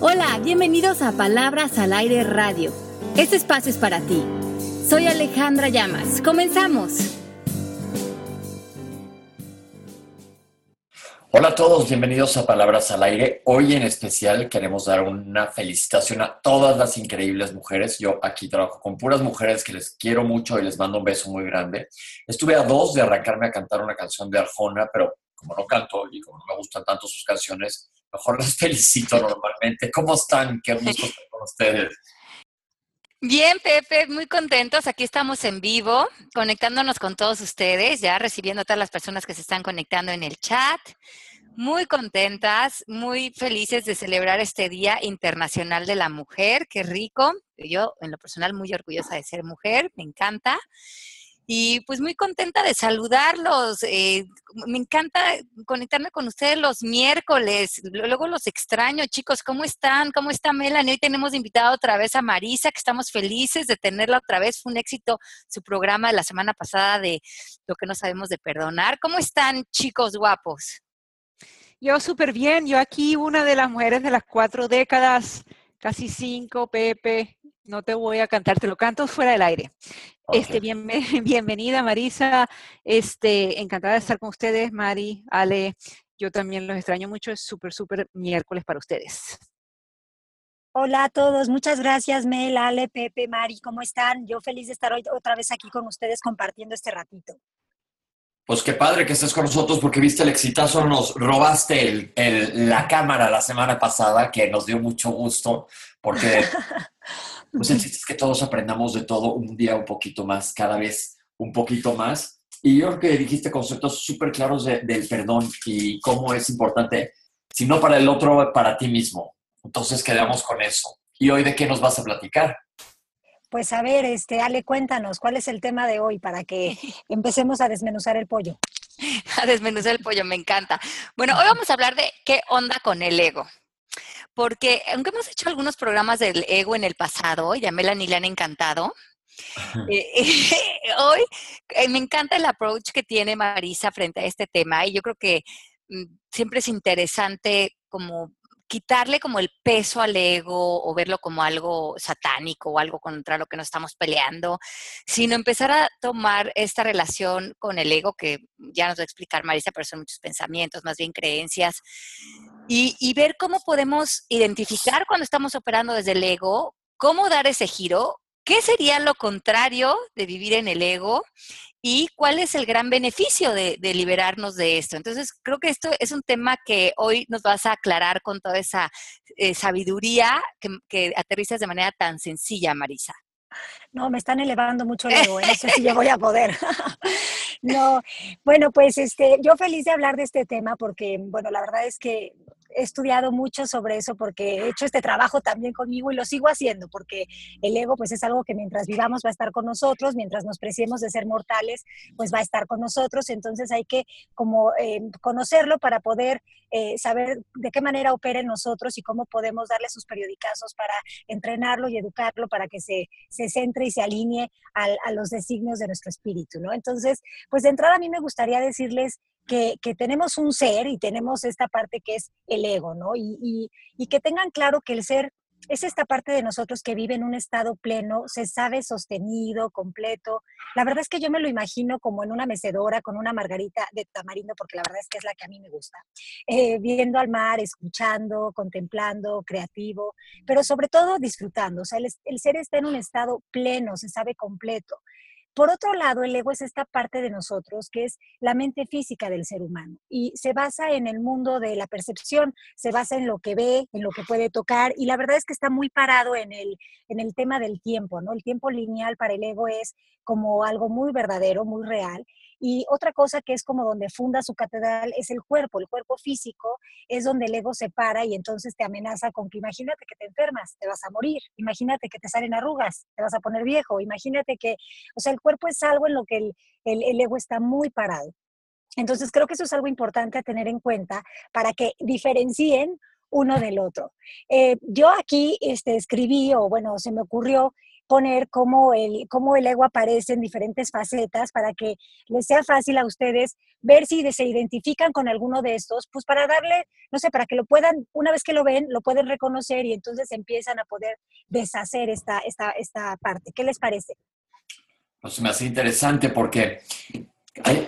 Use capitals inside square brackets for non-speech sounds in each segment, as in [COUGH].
Hola, bienvenidos a Palabras al Aire Radio. Este espacio es para ti. Soy Alejandra Llamas. Comenzamos. Hola a todos, bienvenidos a Palabras al Aire. Hoy en especial queremos dar una felicitación a todas las increíbles mujeres. Yo aquí trabajo con puras mujeres que les quiero mucho y les mando un beso muy grande. Estuve a dos de arrancarme a cantar una canción de Arjona, pero como no canto y como no me gustan tanto sus canciones, mejor las felicito normalmente. ¿Cómo están? Qué gusto estar con ustedes. Bien, Pepe, muy contentos. Aquí estamos en vivo, conectándonos con todos ustedes, ya recibiendo a todas las personas que se están conectando en el chat. Muy contentas, muy felices de celebrar este Día Internacional de la Mujer. Qué rico. Yo, en lo personal, muy orgullosa de ser mujer, me encanta. Y pues muy contenta de saludarlos. Eh, me encanta conectarme con ustedes los miércoles. Luego los extraño, chicos. ¿Cómo están? ¿Cómo está Melanie? Hoy tenemos invitado otra vez a Marisa, que estamos felices de tenerla otra vez. Fue un éxito su programa de la semana pasada de Lo que no sabemos de perdonar. ¿Cómo están, chicos guapos? Yo súper bien. Yo aquí, una de las mujeres de las cuatro décadas, casi cinco, Pepe, no te voy a cantar, te lo canto fuera del aire. Este, bien, [LAUGHS] bienvenida Marisa, este, encantada de estar con ustedes, Mari, Ale, yo también los extraño mucho, es súper, súper miércoles para ustedes. Hola a todos, muchas gracias Mel, Ale, Pepe, Mari, ¿cómo están? Yo feliz de estar hoy otra vez aquí con ustedes compartiendo este ratito. Pues qué padre que estés con nosotros porque viste el exitazo, nos robaste la cámara la semana pasada, que nos dio mucho gusto, porque [LAUGHS] pues el chiste es que todos aprendamos de todo un día un poquito más, cada vez un poquito más. Y yo creo que dijiste conceptos súper claros del perdón y cómo es importante, si no para el otro, para ti mismo. Entonces quedamos con eso. ¿Y hoy de qué nos vas a platicar? Pues a ver, este, Ale, cuéntanos, ¿cuál es el tema de hoy para que empecemos a desmenuzar el pollo? [LAUGHS] A desmenuzar el pollo, me encanta. Bueno, hoy vamos a hablar de qué onda con el ego. Porque aunque hemos hecho algunos programas del ego en el pasado, y a Melanie le han encantado, eh, [LAUGHS] hoy eh, me encanta el approach que tiene Marisa frente a este tema y yo creo que mm, siempre es interesante como quitarle como el peso al ego o verlo como algo satánico o algo contra lo que nos estamos peleando, sino empezar a tomar esta relación con el ego, que ya nos va a explicar Marisa, pero son muchos pensamientos, más bien creencias, y, y ver cómo podemos identificar cuando estamos operando desde el ego, cómo dar ese giro, ¿Qué sería lo contrario de vivir en el ego? ¿Y cuál es el gran beneficio de, liberarnos de esto? Entonces, creo que esto es un tema que hoy nos vas a aclarar con toda esa eh, sabiduría que, que aterrizas de manera tan sencilla, Marisa. No, me están elevando mucho el ego, ¿eh? no sé si yo [LAUGHS] voy a poder. [LAUGHS] no, bueno, pues este, yo feliz de hablar de este tema porque, bueno, la verdad es que he estudiado mucho sobre eso porque he hecho este trabajo también conmigo y lo sigo haciendo porque el ego pues es algo que mientras vivamos va a estar con nosotros, mientras nos preciemos de ser mortales pues va a estar con nosotros, entonces hay que como eh, conocerlo para poder eh, saber de qué manera opera en nosotros y cómo podemos darle sus periodicazos para entrenarlo y educarlo para que se, se centre y se alinee a los designios de nuestro espíritu, ¿no? Entonces, pues de entrada a mí me gustaría decirles que, tenemos un ser y tenemos esta parte que es el ego, ¿no? Y, que tengan claro que el ser es esta parte de nosotros que vive en un estado pleno, se sabe sostenido, completo. La verdad es que yo me lo imagino como en una mecedora con una margarita de tamarindo, porque la verdad es que es la que a mí me gusta. Eh, viendo al mar, escuchando, contemplando, creativo, pero sobre todo disfrutando. O sea, el ser está en un estado pleno, se sabe completo. Por otro lado, el ego es esta parte de nosotros que es la mente física del ser humano y se basa en el mundo de la percepción, se basa en lo que ve, en lo que puede tocar y la verdad es que está muy parado en el, en el tema del tiempo, ¿no? El tiempo lineal para el ego es como algo muy verdadero, muy real y otra cosa que es como donde funda su catedral es el cuerpo, el cuerpo físico es donde el ego se para y entonces te amenaza con que imagínate que te enfermas, te vas a morir, imagínate que te salen arrugas, te vas a poner viejo, imagínate que, o sea, el cuerpo es algo en lo que el, el, ego está muy parado. Entonces creo que eso es algo importante a tener en cuenta para que diferencien uno del otro. Eh, yo aquí este, escribí, o bueno, se me ocurrió poner cómo el, cómo el ego aparece en diferentes facetas para que les sea fácil a ustedes ver si se identifican con alguno de estos, pues para darle, no sé, para que lo puedan, una vez que lo ven, lo pueden reconocer y entonces empiezan a poder deshacer esta, esta, esta parte. ¿Qué les parece? Pues me hace interesante porque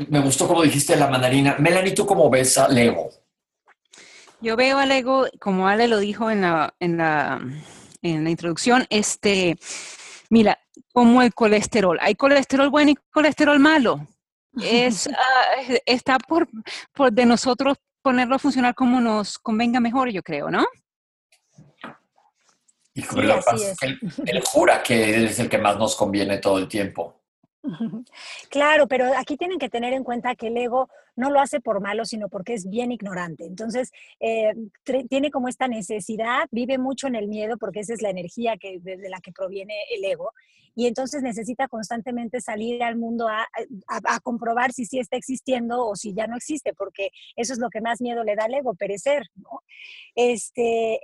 me gustó como dijiste la mandarina. Melanie, ¿tú cómo ves al ego? Yo veo al ego, como Ale lo dijo en la, en la, en la introducción, este, mira, como el colesterol. Hay colesterol bueno y colesterol malo. Es, [LAUGHS] ah, está por, por de nosotros ponerlo a funcionar como nos convenga mejor, yo creo, ¿no? Y él, jura que es el que más nos conviene todo el tiempo. Claro, pero aquí tienen que tener en cuenta que el ego no lo hace por malo, sino porque es bien ignorante. Entonces, eh, tiene como esta necesidad, vive mucho en el miedo, porque esa es la energía que, desde la que proviene el ego, y entonces necesita constantemente salir al mundo a, comprobar si sí está existiendo o si ya no existe, porque eso es lo que más miedo le da al ego, perecer, ¿no? Este,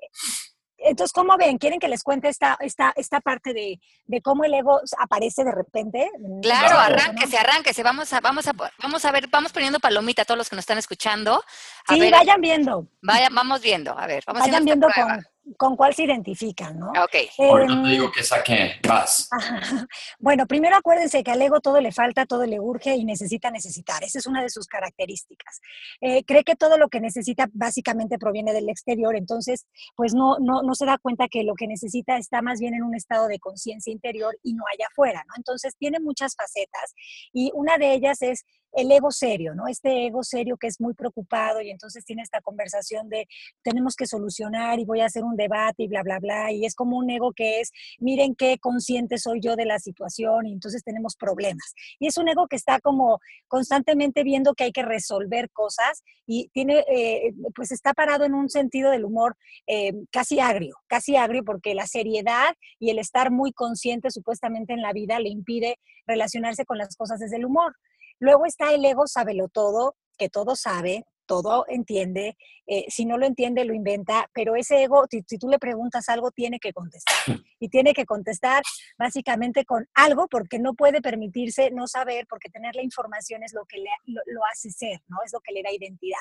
entonces, ¿cómo ven? ¿Quieren que les cuente esta, esta, esta parte de, de cómo el ego aparece de repente? Claro, arránquese, arránquese. Vamos a, vamos a, vamos a ver, vamos poniendo palomita a todos los que nos están escuchando. sí, vayan viendo. Vaya, vamos viendo, a ver, vamos vayan viendo con, con cuál se identifican, ¿no? Ok. Ahorita te digo que saque, vas. [LAUGHS] Bueno, primero acuérdense que al ego todo le falta, todo le urge y necesita necesitar. Esa es una de sus características. Eh, cree que todo lo que necesita básicamente proviene del exterior, entonces, pues no, no, no se da cuenta que lo que necesita está más bien en un estado de conciencia interior y no allá afuera, ¿no? Entonces, tiene muchas facetas y una de ellas es el ego serio, ¿no? Este ego serio que es muy preocupado y entonces tiene esta conversación de tenemos que solucionar y voy a hacer un debate y bla, bla, bla. Y es como un ego que es, miren qué consciente soy yo de la situación y entonces tenemos problemas. Y es un ego que está como constantemente viendo que hay que resolver cosas y tiene, eh, pues está parado en un sentido del humor eh, casi agrio, casi agrio porque la seriedad y el estar muy consciente supuestamente en la vida le impide relacionarse con las cosas desde el humor. Luego está el ego sábelo todo, que todo sabe, todo entiende, eh, si no lo entiende lo inventa, pero ese ego, si, tú le preguntas algo, tiene que contestar. [LAUGHS] Y tiene que contestar básicamente con algo porque no puede permitirse no saber, porque tener la información es lo que le, lo, hace ser, ¿no? Es lo que le da identidad.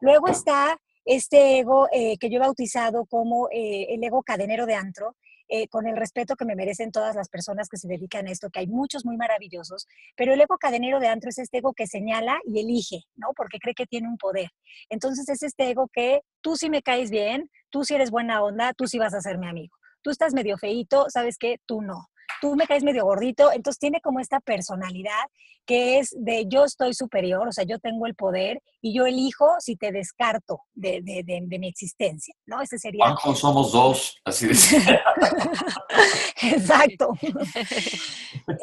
Luego está este ego eh, que yo he bautizado como eh, el ego cadenero de antro, eh, con el respeto que me merecen todas las personas que se dedican a esto, que hay muchos muy maravillosos, pero el ego cadenero de antro es este ego que señala y elige, ¿no? Porque cree que tiene un poder. Entonces es este ego que tú sí me caes bien, tú sí eres buena onda, tú sí vas a ser mi amigo. Tú estás medio feito, ¿sabes qué? Tú no tú me caes medio gordito, entonces tiene como esta personalidad que es de yo estoy superior, o sea, yo tengo el poder y yo elijo si te descarto de, de, mi existencia, ¿no? Ese sería... somos dos, así de... [LAUGHS] Exacto.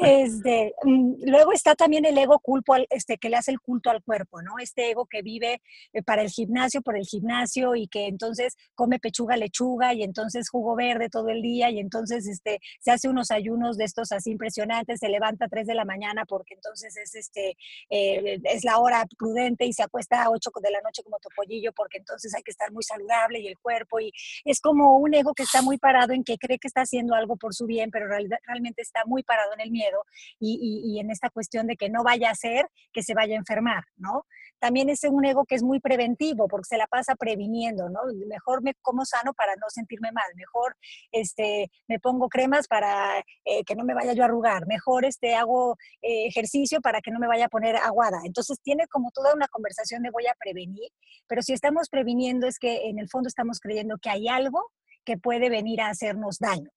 Este, mm, luego está también el ego culpo, este, que le hace el culto al cuerpo, ¿no? Este ego que vive eh, para el gimnasio, por el gimnasio y que entonces come pechuga, lechuga y entonces jugo verde todo el día y entonces este, se hace unos ayunos de estos así impresionantes, se levanta a 3 de la mañana porque entonces es, este, eh, es la hora prudente y se acuesta a 8 de la noche como topollillo porque entonces hay que estar muy saludable y el cuerpo y es como un ego que está muy parado en que cree que está haciendo algo por su bien, pero realmente está muy parado en el miedo y, y en esta cuestión de que no vaya a ser que se vaya a enfermar, ¿no? también es un ego que es muy preventivo porque se la pasa previniendo, ¿no? Mejor me como sano para no sentirme mal, mejor este, me pongo cremas para eh, que no me vaya yo a arrugar, mejor este, hago eh, ejercicio para que no me vaya a poner aguada. Entonces tiene como toda una conversación de voy a prevenir, pero si estamos previniendo es que en el fondo estamos creyendo que hay algo que puede venir a hacernos daño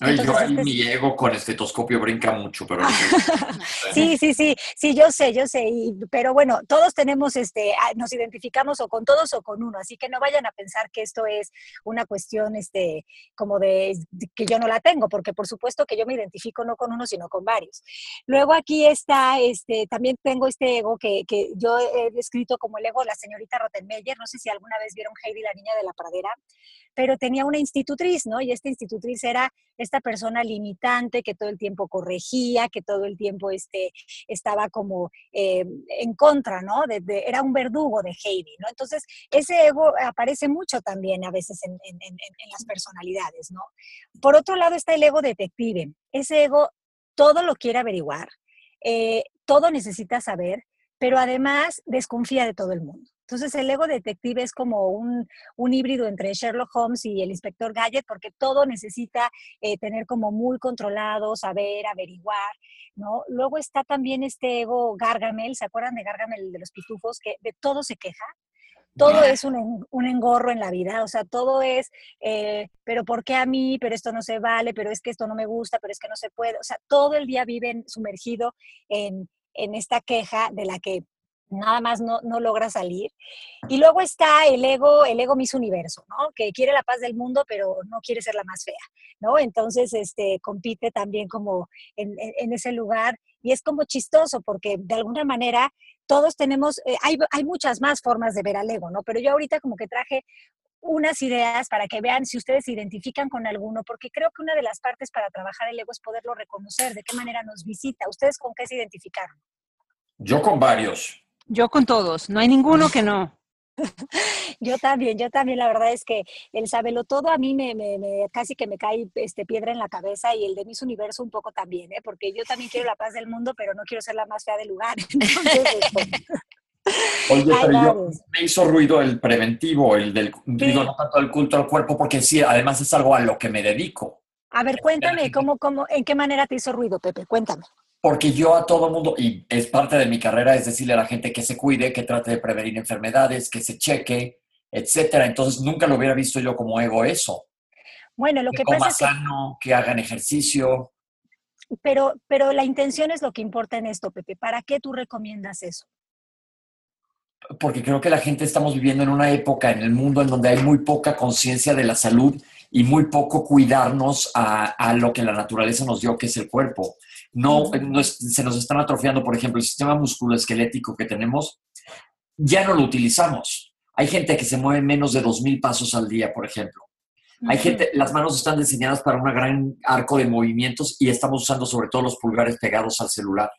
yo ahí mi ego con estetoscopio brinca mucho, pero... [LAUGHS] sí, sí, sí, sí, yo sé, yo sé, pero bueno, todos tenemos, este, ah, nos identificamos o con todos o con uno, así que no vayan a pensar que esto es una cuestión, este, como de, que yo no la tengo, porque por supuesto que yo me identifico no con uno, sino con varios. Luego aquí está, este, también tengo este ego que, que yo he descrito como el ego de la señorita Rottenmeier, no sé si alguna vez vieron Heidi la niña de la pradera, pero tenía una institutriz, ¿no? Y esta institutriz era esta persona limitante que todo el tiempo corregía, que todo el tiempo este, estaba como eh, en contra, ¿no? era un verdugo de Heidi, ¿no? Entonces, ese ego aparece mucho también a veces en, las personalidades, ¿no? Por otro lado está el ego detective. Ese ego todo lo quiere averiguar, eh, todo necesita saber, pero además desconfía de todo el mundo. Entonces el ego detective es como un, híbrido entre Sherlock Holmes y el inspector Gadget porque todo necesita eh, tener como muy controlado, saber, averiguar, ¿no? Luego está también este ego Gargamel, ¿se acuerdan de Gargamel de los pitufos? Que de todo se queja, todo es un, engorro en la vida, o sea, todo es, eh, pero ¿por qué a mí? Pero esto no se vale, pero es que esto no me gusta, pero es que no se puede, o sea, todo el día viven sumergido en, en esta queja de la que nada más no, no, logra salir. Y luego está el ego, el ego Miss Universo, ¿no? Que quiere la paz del mundo, pero no quiere ser la más fea, ¿no? Entonces, este, compite también como en, en ese lugar y es como chistoso porque de alguna manera todos tenemos, eh, hay, hay muchas más formas de ver al ego, ¿no? Pero yo ahorita como que traje unas ideas para que vean si ustedes se identifican con alguno, porque creo que una de las partes para trabajar el ego es poderlo reconocer, de qué manera nos visita. ¿Ustedes con qué se identificaron? Yo con varios. Yo con todos, no hay ninguno que no. [LAUGHS] yo también, yo también, la verdad es que el sabelo todo a mí me, me, casi que me cae este, piedra en la cabeza y el de mis universo un poco también, ¿eh? porque yo también quiero la paz del mundo, pero no quiero ser la más fea del lugar. [LAUGHS] Este, Oye, pero yo, me hizo ruido el preventivo, el del digo, no tanto el culto al cuerpo, porque sí, además es algo a lo que me dedico. A ver, cuéntame, ¿cómo, cómo, ¿en qué manera te hizo ruido, Pepe? Cuéntame. Porque yo a todo mundo, y es parte de mi carrera, es decirle a la gente que se cuide, que trate de prevenir enfermedades, que se cheque, etcétera. Entonces nunca lo hubiera visto yo como ego eso. Bueno, lo que, que pasa es que... sano, que hagan ejercicio. Pero, pero la intención es lo que importa en esto, Pepe. ¿Para qué tú recomiendas eso? Porque creo que la gente estamos viviendo en una época en el mundo en donde hay muy poca conciencia de la salud y muy poco cuidarnos a, a, lo que la naturaleza nos dio, que es el cuerpo no, se nos están atrofiando, por ejemplo, el sistema musculoesquelético que tenemos, ya no lo utilizamos. Hay gente que se mueve menos de 2.000 pasos al día, por ejemplo. Hay gente, las manos están diseñadas para un gran arco de movimientos y estamos usando sobre todo los pulgares pegados al celular.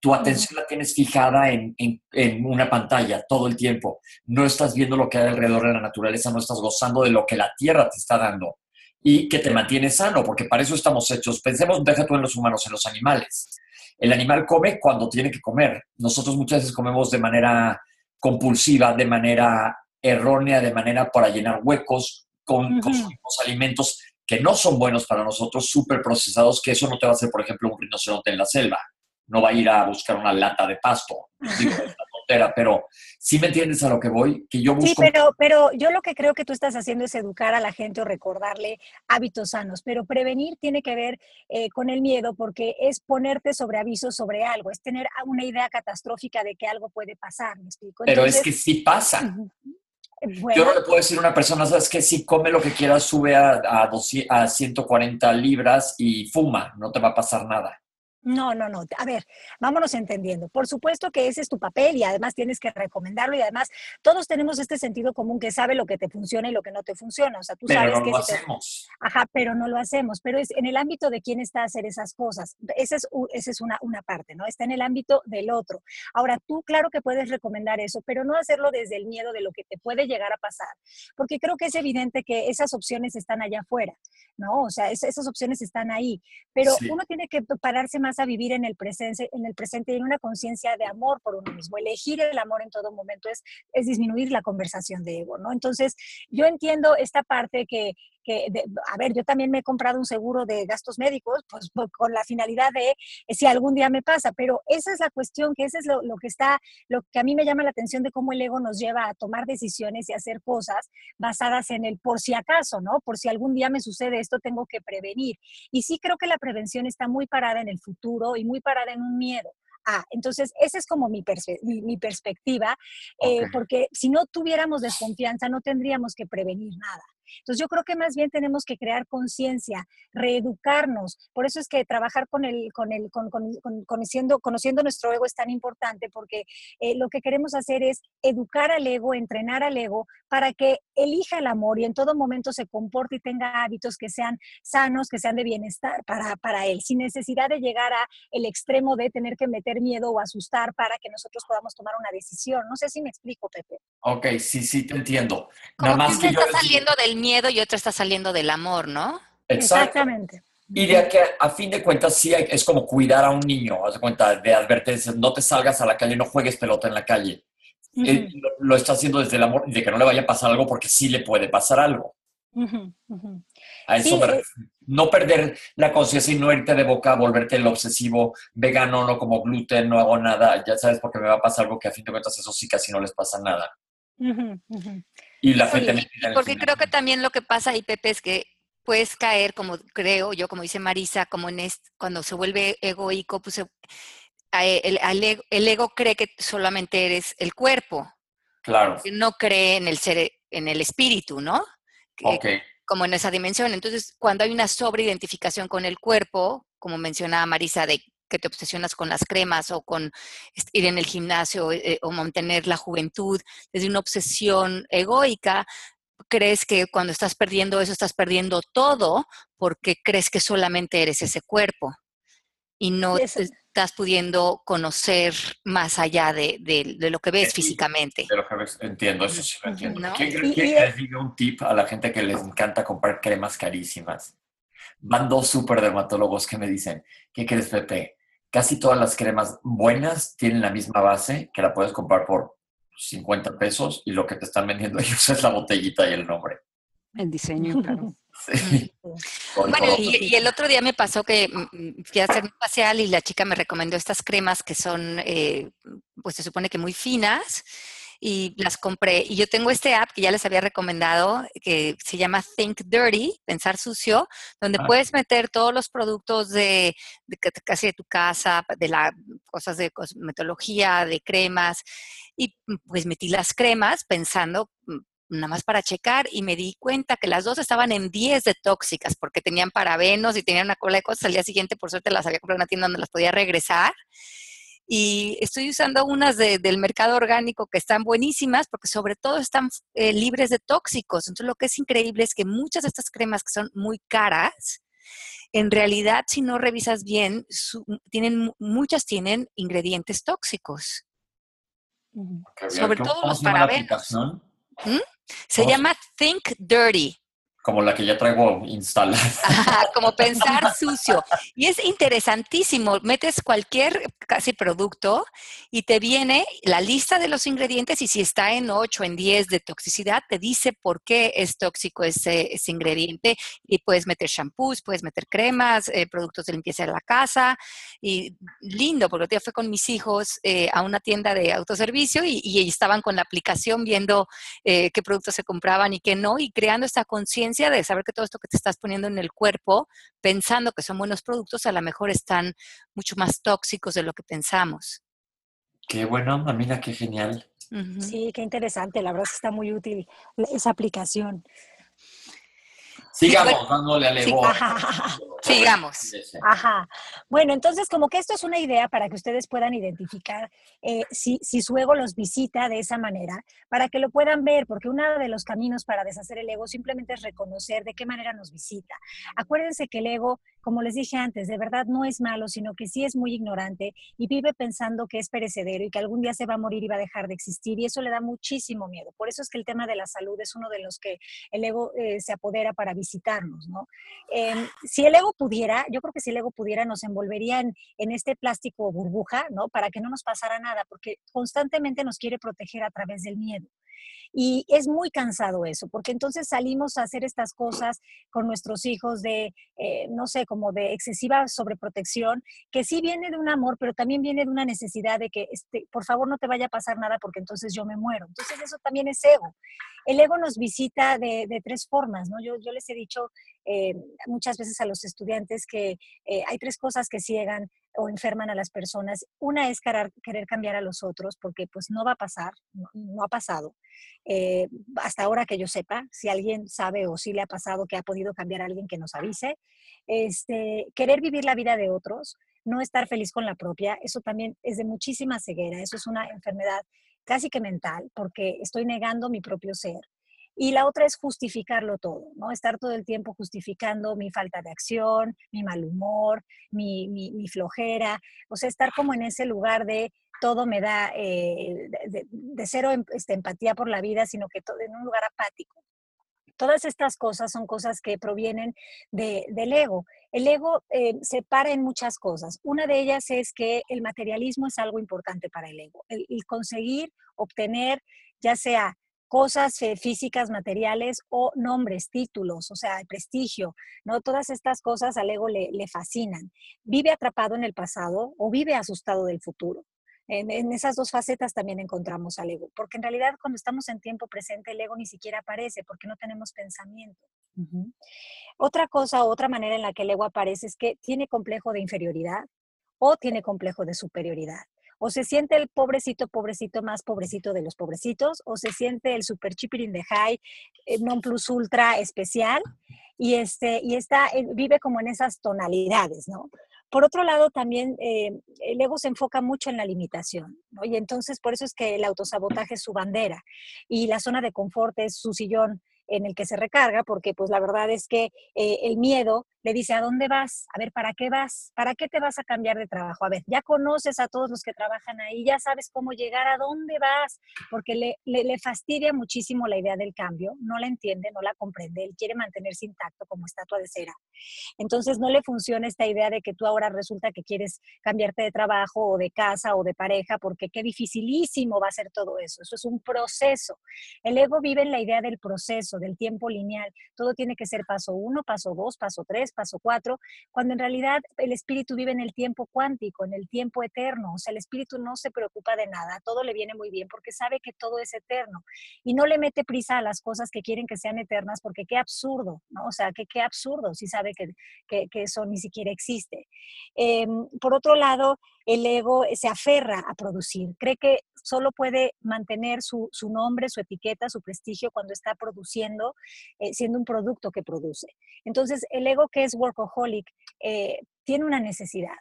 Tu atención la tienes fijada en, en, una pantalla todo el tiempo. No estás viendo lo que hay alrededor de la naturaleza, no estás gozando de lo que la tierra te está dando y que te mantiene sano, porque para eso estamos hechos. Pensemos, deja tú en los humanos, en los animales. El animal come cuando tiene que comer. Nosotros muchas veces comemos de manera compulsiva, de manera errónea, de manera para llenar huecos, con, consumimos alimentos que no son buenos para nosotros, súper procesados, que eso no te va a hacer, por ejemplo, un rinoceronte en la selva. No va a ir a buscar una lata de pasto. Digo, [LAUGHS] pero sí me entiendes a lo que voy, que yo busco... Sí, pero, pero yo lo que creo que tú estás haciendo es educar a la gente o recordarle hábitos sanos, pero prevenir tiene que ver eh, con el miedo porque es ponerte sobre aviso sobre algo, es tener una idea catastrófica de que algo puede pasar, ¿me explico? pero es que sí pasa. Yo no le puedo decir a una persona, sabes que si come lo que quieras, sube a, a, a 140 libras y fuma, no te va a pasar nada. No, no, no. A ver, vámonos entendiendo. Por supuesto que ese es tu papel y además tienes que recomendarlo y además todos tenemos este sentido común que sabe lo que te funciona y lo que no te funciona. O sea, tú pero sabes no que... lo hacemos. Ajá, pero no lo hacemos. Pero es en el ámbito de quién está a hacer esas cosas. Esa es, esa es una, una parte, ¿no? Está en el ámbito del otro. Ahora, tú claro que puedes recomendar eso, pero no hacerlo desde el miedo de lo que te puede llegar a pasar. Porque creo que es evidente que esas opciones están allá afuera, ¿no? O sea, esas opciones están ahí. Pero uno tiene que pararse más a vivir en el presente, en el presente y en una conciencia de amor por uno mismo. Elegir el amor en todo momento es, es disminuir la conversación de ego, ¿no? Entonces, yo entiendo esta parte que, que, a ver, yo también me he comprado un seguro de gastos médicos, pues, pues con la finalidad de eh, si algún día me pasa, pero esa es la cuestión, que eso es lo, lo, que está, lo que a mí me llama la atención de cómo el ego nos lleva a tomar decisiones y hacer cosas basadas en el por si acaso, ¿no? Por si algún día me sucede esto, tengo que prevenir. Y sí creo que la prevención está muy parada en el futuro y muy parada en un miedo. Ah, entonces esa es como mi, mi, perspectiva, eh, porque si no tuviéramos desconfianza no tendríamos que prevenir nada. Entonces yo creo que más bien tenemos que crear conciencia, reeducarnos. Por eso es que trabajar con el, con el, con, conociendo, conociendo nuestro ego es tan importante porque eh, lo que queremos hacer es educar al ego, entrenar al ego para que elija el amor y en todo momento se comporte y tenga hábitos que sean sanos, que sean de bienestar para, para él, sin necesidad de llegar a el extremo de tener que meter miedo o asustar para que nosotros podamos tomar una decisión. No sé si me explico, Pepe. Ok, sí, sí, te entiendo. Nada más que, está saliendo del miedo y otro está saliendo del amor, ¿no? Exactamente. Y de que a fin de cuentas sí es como cuidar a un niño, haz de cuenta de advertencias, no te salgas a la calle, no juegues pelota en la calle. lo, está haciendo desde el amor de que no le vaya a pasar algo porque sí le puede pasar algo. A eso eh, No perder la conciencia y no irte de boca, volverte el obsesivo vegano, no como gluten, no hago nada, ya sabes porque me va a pasar algo que a fin de cuentas eso sí casi no les pasa nada. Y la porque creo que también lo que pasa ahí, Pepe, es que puedes caer, como creo yo, como dice Marisa, como en cuando se vuelve egoico, pues el, el, ego, cree que solamente eres el cuerpo. Claro. No cree en el ser, en el espíritu, ¿no? Como en esa dimensión. Entonces, cuando hay una sobreidentificación con el cuerpo, como mencionaba Marisa, de que te obsesionas con las cremas o con ir en el gimnasio eh, o mantener la juventud desde una obsesión egoica, crees que cuando estás perdiendo eso estás perdiendo todo porque crees que solamente eres ese cuerpo y no estás pudiendo conocer más allá de, lo que ves físicamente. De lo que ves, entiendo, eso sí lo entiendo. ¿Quién, les diga un tip a la gente que les encanta comprar cremas carísimas? Van dos super dermatólogos que me dicen, ¿qué crees, Pepe? Casi todas las cremas buenas tienen la misma base que la puedes comprar por 50 pesos y lo que te están vendiendo ellos [LAUGHS] es la botellita y el nombre. El diseño, claro. [LAUGHS] Bueno, y, el otro día me pasó que mm, mm, fui a hacer un facial y la chica me recomendó estas cremas que son, eh, pues se supone que muy finas y las compré. Y yo tengo este app que ya les había recomendado, que se llama Think Dirty, Pensar Sucio, donde ah. puedes meter todos los productos de, casi de tu casa, de las cosas de cosmetología, de cremas. Y mm, pues metí las cremas pensando mm, nada más para checar y me di cuenta que las dos estaban en 10 de tóxicas porque tenían parabenos y tenían una cola de cosas. Al día siguiente, por suerte, las había comprado en una tienda donde las podía regresar y estoy usando unas del mercado orgánico que están buenísimas porque sobre todo están eh, libres de tóxicos. Entonces lo que es increíble es que muchas de estas cremas que son muy caras, en realidad si no revisas bien, tienen, muchas tienen ingredientes tóxicos. sobre todo los parabenos. ¿Mm? Se llama Think Dirty como la que ya traigo instalada. como [LAUGHS] pensar sucio. Y es interesantísimo. Metes cualquier casi producto y te viene la lista de los ingredientes y si está en 8 en 10 de toxicidad, te dice por qué es tóxico ese, ese ingrediente. Y puedes meter shampoos, puedes meter cremas, eh, productos de limpieza de la casa. Y lindo, porque el día fue con mis hijos eh, a una tienda de autoservicio y, y, estaban con la aplicación viendo eh, qué productos se compraban y qué no y creando esta conciencia de saber que todo esto que te estás poniendo en el cuerpo, pensando que son buenos productos, a lo mejor están mucho más tóxicos de lo que pensamos. Qué bueno, Mamina, qué genial. Sí, qué interesante. La verdad es que está muy útil esa aplicación. Sigamos dándole al ego. Sigamos. Ajá. Bueno, entonces como que esto es una idea para que ustedes puedan identificar eh, si, si, su ego los visita de esa manera, para que lo puedan ver, porque uno de los caminos para deshacer el ego simplemente es reconocer de qué manera nos visita. Acuérdense que el ego como les dije antes, de verdad no es malo, sino que sí es muy ignorante y vive pensando que es perecedero y que algún día se va a morir y va a dejar de existir y eso le da muchísimo miedo. Por eso es que el tema de la salud es uno de los que el ego eh, se apodera para visitarnos, ¿no? Em, si el ego pudiera, yo creo que si el ego pudiera nos envolvería en, en este plástico burbuja, ¿no? Para que no nos pasara nada, porque constantemente nos quiere proteger a través del miedo. Y es muy cansado eso, porque entonces salimos a hacer estas cosas con nuestros hijos de, eh, no sé, como de excesiva sobreprotección, que sí viene de un amor, pero también viene de una necesidad de que, este, por favor, no te vaya a pasar nada porque entonces yo me muero. Entonces eso también es ego. El ego nos visita de, tres formas, ¿no? Yo, yo les he dicho eh, muchas veces a los estudiantes que eh, hay tres cosas que ciegan o enferman a las personas. Una es querer, cambiar a los otros, porque pues no va a pasar, no, ha pasado. Eh, hasta ahora que yo sepa, si alguien sabe o si le ha pasado que ha podido cambiar a alguien que nos avise. Este, querer vivir la vida de otros, no estar feliz con la propia, eso también es de muchísima ceguera, eso es una enfermedad casi que mental, porque estoy negando mi propio ser. Y la otra es justificarlo todo, ¿no? Estar todo el tiempo justificando mi falta de acción, mi mal humor, mi, flojera, o sea, estar como en ese lugar de todo me da, eh, de, cero em, este, empatía por la vida, sino que todo en un lugar apático. Todas estas cosas son cosas que provienen del ego. El ego eh, se para en muchas cosas. Una de ellas es que el materialismo es algo importante para el ego. el conseguir, obtener, ya sea cosas eh, físicas, materiales o nombres, títulos, o sea, prestigio, ¿no? Todas estas cosas al ego le, fascinan. Vive atrapado en el pasado o vive asustado del futuro. En, esas dos facetas también encontramos al ego, porque en realidad cuando estamos en tiempo presente el ego ni siquiera aparece porque no tenemos pensamiento. Otra cosa, otra manera en la que el ego aparece es que tiene complejo de inferioridad o tiene complejo de superioridad o se siente el pobrecito, pobrecito más pobrecito de los pobrecitos, o se siente el super in de high, eh, non plus ultra especial, y, este, y está, eh, vive como en esas tonalidades, ¿no? Por otro lado, también eh, el ego se enfoca mucho en la limitación. Y entonces por eso es que el autosabotaje es su bandera y la zona de confort es su sillón en el que se recarga, porque pues la verdad es que el miedo le dice, ¿a dónde vas? A ver, ¿para qué vas? ¿Para qué te vas a cambiar de trabajo? A ver, ya conoces a todos los que trabajan ahí, ya sabes cómo llegar, a dónde vas, porque le, le, fastidia muchísimo la idea del cambio, no la entiende, no la comprende, él quiere mantenerse intacto como estatua de cera. Entonces no le funciona esta idea de que tú ahora resulta que quieres cambiarte de trabajo o de casa o de pareja, porque qué dificilísimo va a ser todo eso. Eso es un proceso. El ego vive en la idea del proceso, del tiempo lineal. Todo tiene que ser paso uno, paso dos, paso tres paso cuatro, cuando en realidad el espíritu vive en el tiempo cuántico, en el tiempo eterno. O sea, el espíritu no se preocupa de nada, todo le viene muy bien porque sabe que todo es eterno y no le mete prisa a las cosas que quieren que sean eternas porque qué absurdo, ¿no? O sea, que qué absurdo si sabe que, que, que eso ni siquiera existe. Em, por otro lado, el ego se aferra a producir, cree que solo puede mantener su, nombre, su etiqueta, su prestigio cuando está produciendo, eh, siendo un producto que produce. Entonces, el ego que es workaholic eh, tiene una necesidad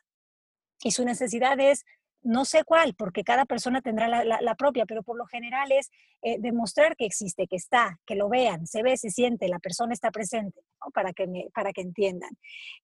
y su necesidad es no sé cuál, porque cada persona tendrá la, propia, pero por lo general es eh, demostrar que existe, que está, que lo vean, se ve, se siente, la persona está presente, para, que para que entiendan.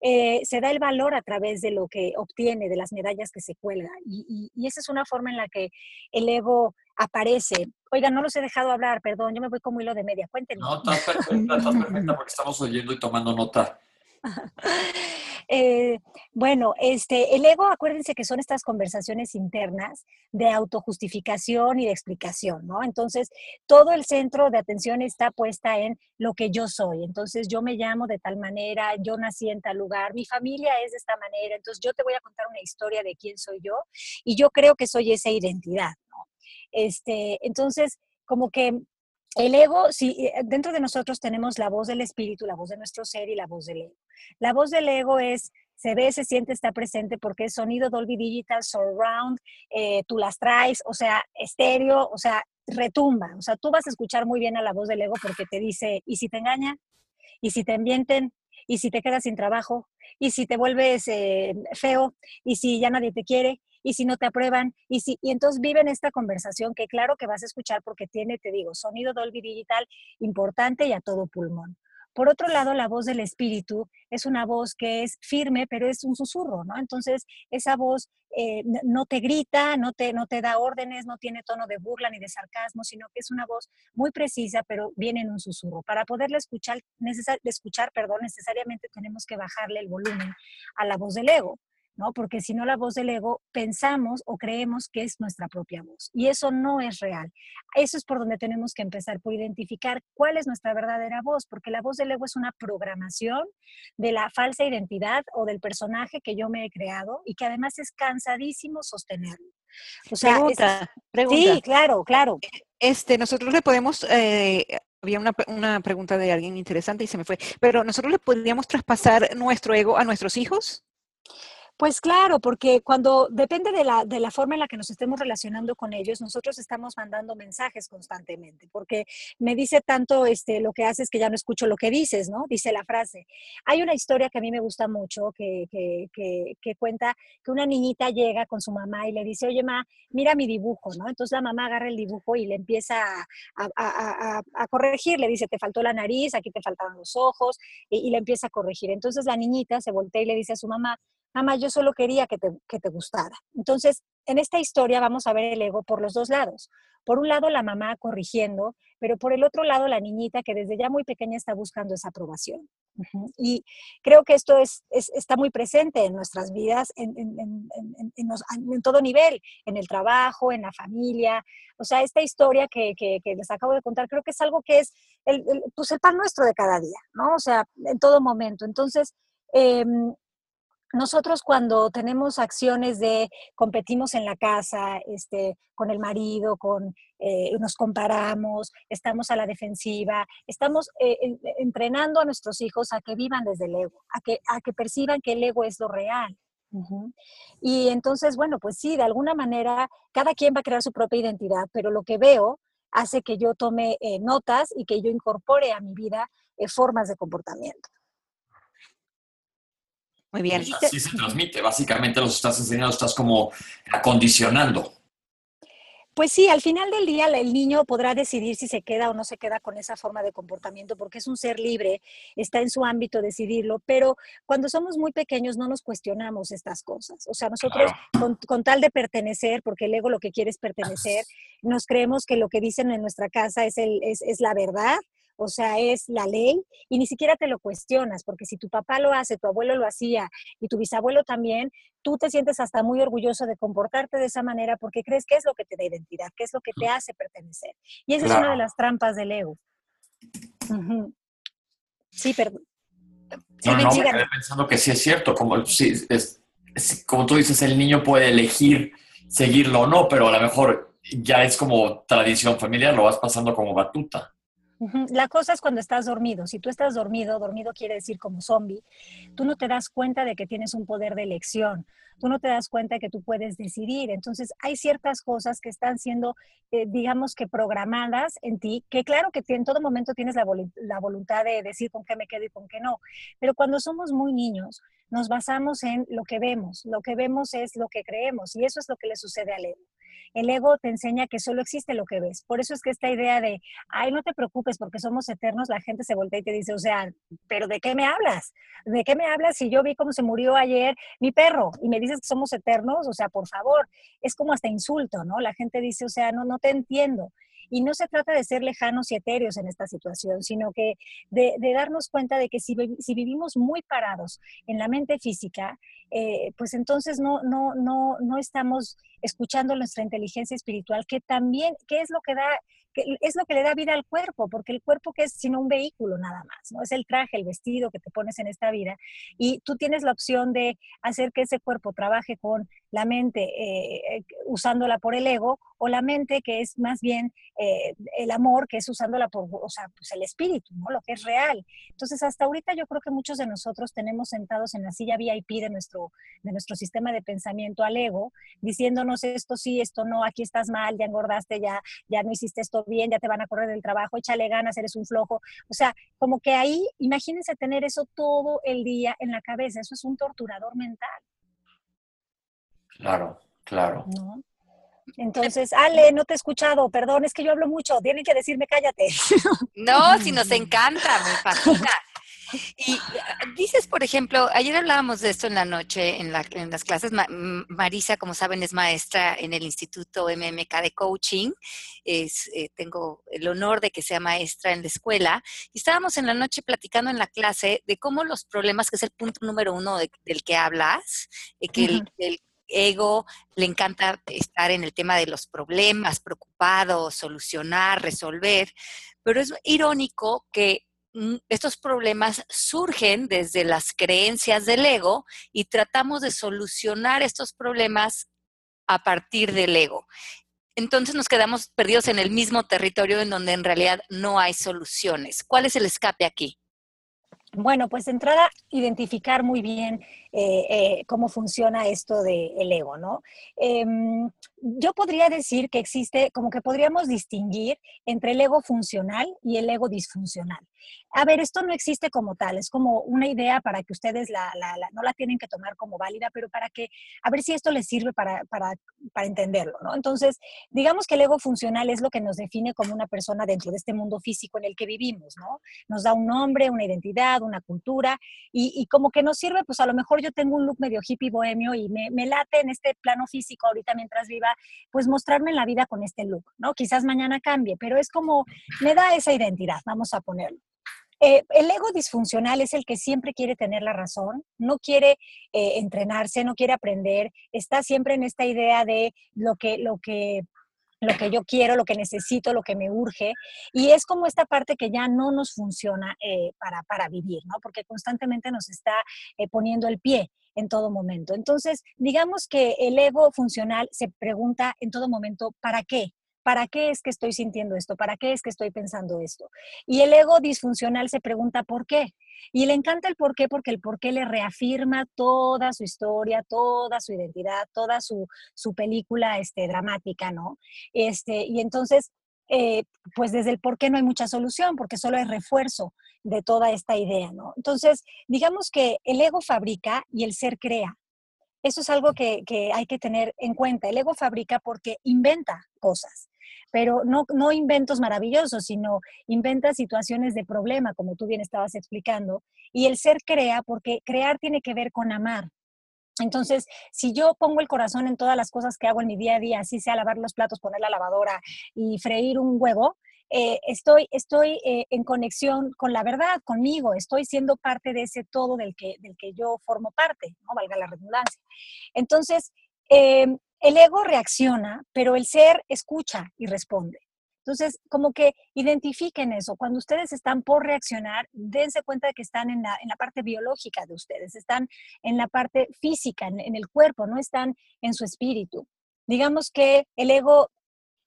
Eh, se da el valor a través de lo que obtiene, de las medallas que se cuelga, y, esa es una forma en la que el ego aparece. Oiga, no los he dejado hablar, perdón, yo me voy como hilo de media, cuéntenme. No, estás perfecta, estás perfecta porque estamos oyendo y tomando nota. [LAUGHS] Eh, bueno, este, el ego, acuérdense que son estas conversaciones internas de autojustificación y de explicación, ¿no? Entonces, todo el centro de atención está puesta en lo que yo soy. Entonces, yo me llamo de tal manera, yo nací en tal lugar, mi familia es de esta manera, entonces yo te voy a contar una historia de quién soy yo y yo creo que soy esa identidad, ¿no? Este, entonces, como que el ego, si eh, dentro de nosotros tenemos la voz del espíritu, la voz de nuestro ser y la voz del ego. La voz del ego es, se ve, se siente, está presente porque es sonido Dolby Digital, Surround, eh, tú las traes, o sea, estéreo, o sea, retumba. O sea, tú vas a escuchar muy bien a la voz del ego porque te dice, ¿y si te engañan? ¿Y si te envienten? ¿Y si te quedas sin trabajo? ¿Y si te vuelves eh, feo? ¿Y si ya nadie te quiere? y si no te aprueban, y, si, y entonces viven esta conversación que claro que vas a escuchar porque tiene, te digo, sonido Dolby Digital importante y a todo pulmón. Por otro lado, la voz del espíritu es una voz que es firme, pero es un susurro, ¿no? Entonces, esa voz eh, no te grita, no te, no te da órdenes, no tiene tono de burla ni de sarcasmo, sino que es una voz muy precisa, pero viene en un susurro. Para poderla escuchar, escuchar perdón, necesariamente tenemos que bajarle el volumen a la voz del ego. ¿No? Porque si no la voz del ego pensamos o creemos que es nuestra propia voz y eso no es real. Eso es por donde tenemos que empezar, por identificar cuál es nuestra verdadera voz, porque la voz del ego es una programación de la falsa identidad o del personaje que yo me he creado y que además es cansadísimo sostenerlo. O sea, pregunta, Sí, claro, claro. Este, nosotros le podemos, eh, había una, una, pregunta de alguien interesante y se me fue, pero nosotros le podríamos traspasar nuestro ego a nuestros hijos. Pues claro, porque cuando depende de la, de la forma en la que nos estemos relacionando con ellos, nosotros estamos mandando mensajes constantemente, porque me dice tanto este, lo que haces que ya no escucho lo que dices, ¿no? Dice la frase. Hay una historia que a mí me gusta mucho que, que, que, cuenta que una niñita llega con su mamá y le dice, oye, ma, mira mi dibujo, ¿no? Entonces la mamá agarra el dibujo y le empieza a, a, a, corregir, le dice, te faltó la nariz, aquí te faltaron los ojos, y le empieza a corregir. Entonces la niñita se voltea y le dice a su mamá, mamá, yo solo quería que te, que te gustara. Entonces, en esta historia vamos a ver el ego por los dos lados. Por un lado, la mamá corrigiendo, pero por el otro lado, la niñita que desde ya muy pequeña está buscando esa aprobación. Y creo que esto es, está muy presente en nuestras vidas, en, en, en, en, todo nivel, en el trabajo, en la familia. O sea, esta historia que, que, que les acabo de contar, creo que es algo que es el, pues el pan nuestro de cada día, ¿no? O sea, en todo momento. Entonces, eh, nosotros cuando tenemos acciones de competimos en la casa, este, con el marido, con, eh, nos comparamos, estamos a la defensiva, estamos eh, entrenando a nuestros hijos a que vivan desde el ego, a que, a que perciban que el ego es lo real. Y entonces, bueno, pues sí, de alguna manera, cada quien va a crear su propia identidad, pero lo que veo hace que yo tome eh, notas y que yo incorpore a mi vida formas de comportamiento. Muy bien. Así se transmite, básicamente los estás enseñando, estás como acondicionando. Pues sí, al final del día el niño podrá decidir si se queda o no se queda con esa forma de comportamiento, porque es un ser libre, está en su ámbito decidirlo, pero cuando somos muy pequeños no nos cuestionamos estas cosas. O sea, nosotros con, tal de pertenecer, porque el ego lo que quiere es pertenecer, [LAUGHS] nos creemos que lo que dicen en nuestra casa es, el, es, es la verdad o sea, es la ley y ni siquiera te lo cuestionas, porque si tu papá lo hace, tu abuelo lo hacía y tu bisabuelo también, tú te sientes hasta muy orgulloso de comportarte de esa manera porque crees que es lo que te da identidad, que es lo que te hace pertenecer. Y esa es una de las trampas del ego. Sí, perdón. no, no, me quedé pensando que sí es cierto, como, como tú dices, el niño puede elegir seguirlo o no, pero a lo mejor ya es como tradición familiar, lo vas pasando como batuta. La cosa es cuando estás dormido. Si tú estás dormido, dormido quiere decir como zombie, tú no te das cuenta de que tienes un poder de elección, tú no te das cuenta de que tú puedes decidir. Entonces hay ciertas cosas que están siendo, eh, digamos que programadas en ti, que claro que en todo momento tienes la, la voluntad de decir con qué me quedo y con qué no, pero cuando somos muy niños, nos basamos en lo que vemos. Lo que vemos es lo que creemos y eso es lo que le sucede al ego el ego te enseña que solo existe lo que ves. Por eso es que esta idea de, ay, no te preocupes porque somos eternos, la gente se voltea y te dice, o sea, pero ¿de qué me hablas? ¿De qué me hablas si yo vi cómo se murió ayer mi perro y me dices que somos eternos? O sea, por favor, es como hasta insulto, ¿no? La gente dice, o sea, no, no te entiendo. Y no se trata de ser lejanos y etéreos en esta situación, sino que de, darnos cuenta de que si, si, vivimos muy parados en la mente física, eh, pues entonces no, no, no, no estamos escuchando nuestra inteligencia espiritual, que también, ¿qué es lo que da? Es lo que le da vida al cuerpo, porque el cuerpo que es sino un vehículo nada más, ¿no? Es el traje, el vestido que te pones en esta vida y tú tienes la opción de hacer que ese cuerpo trabaje con la mente eh, usándola por el ego o la mente que es más bien eh, el amor que es usándola por, o sea, pues el espíritu, ¿no? Lo que es real. Entonces, hasta ahorita yo creo que muchos de nosotros tenemos sentados en la silla VIP de nuestro, de nuestro sistema de pensamiento al ego, diciéndonos esto sí, esto no, aquí estás mal, ya engordaste, ya, ya no hiciste esto bien, ya te van a correr del trabajo, échale ganas, eres un flojo. O sea, como que ahí, imagínense tener eso todo el día en la cabeza, eso es un torturador mental. Claro, claro. Entonces, Ale, no te he escuchado, perdón, es que yo hablo mucho, tienen que decirme cállate. No, si [LAUGHS] nos encanta, me fascina. Y dices, por ejemplo, ayer hablábamos de esto en la noche, en, las clases. Marisa, como saben, es maestra en el Instituto MMK de Coaching. Es, eh, tengo el honor de que sea maestra en la escuela. Y estábamos en la noche platicando en la clase de cómo los problemas, que es el punto número uno del que hablas, eh, que el, ego le encanta estar en el tema de los problemas, preocupado, solucionar, resolver, pero es irónico que estos problemas surgen desde las creencias del ego y tratamos de solucionar estos problemas a partir del ego. Entonces nos quedamos perdidos en el mismo territorio en donde en realidad no hay soluciones. ¿Cuál es el escape aquí? Bueno, pues de entrada, identificar muy bien eh, eh, cómo funciona esto del ego, ¿no? Em, yo podría decir que existe, como que podríamos distinguir entre el ego funcional y el ego disfuncional. A ver, esto no existe como tal, es como una idea para que ustedes la, no la tienen que tomar como válida, pero para que, a ver si esto les sirve para, para, para entenderlo, ¿no? Entonces, digamos que el ego funcional es lo que nos define como una persona dentro de este mundo físico en el que vivimos, ¿no? Nos da un nombre, una identidad, una cultura, y, y como que nos sirve, pues a lo mejor yo tengo un look medio hippie bohemio y me, me late en este plano físico ahorita mientras viva, pues mostrarme en la vida con este look, ¿no? Quizás mañana cambie, pero es como, me da esa identidad, vamos a ponerlo. Eh, el ego disfuncional es el que siempre quiere tener la razón, no quiere eh, entrenarse, no quiere aprender, está siempre en esta idea de lo que, lo que lo que yo quiero, lo que necesito, lo que me urge. Y es como esta parte que ya no nos funciona eh, para, para, vivir, ¿no? Porque constantemente nos está poniendo el pie en todo momento. Entonces, digamos que el ego funcional se pregunta en todo momento, ¿para qué? ¿Para qué es que estoy sintiendo esto? ¿Para qué es que estoy pensando esto? Y el ego disfuncional se pregunta por qué. Y le encanta el por qué porque el por qué le reafirma toda su historia, toda su identidad, toda su, su película este, dramática, ¿no? Este, y entonces, eh, pues desde el por qué no hay mucha solución, porque solo es refuerzo de toda esta idea, ¿no? Entonces, digamos que el ego fabrica y el ser crea. Eso es algo que hay que tener en cuenta. El ego fabrica porque inventa cosas pero no, no inventos maravillosos, sino inventa situaciones de problema, como tú bien estabas explicando. Y el ser crea, porque crear tiene que ver con amar. Entonces, si yo pongo el corazón en todas las cosas que hago en mi día a día, así sea lavar los platos, poner la lavadora y freír un huevo, eh, estoy, estoy eh, en conexión con la verdad, conmigo, estoy siendo parte de ese todo del que, del que yo formo parte, ¿no? Valga la redundancia. Entonces, eh, el ego reacciona, pero el ser escucha y responde. Entonces, como que identifiquen eso. Cuando ustedes están por reaccionar, dense cuenta de que están en la, parte biológica de ustedes, están en la parte física, en, el cuerpo, no están en su espíritu. Digamos que el ego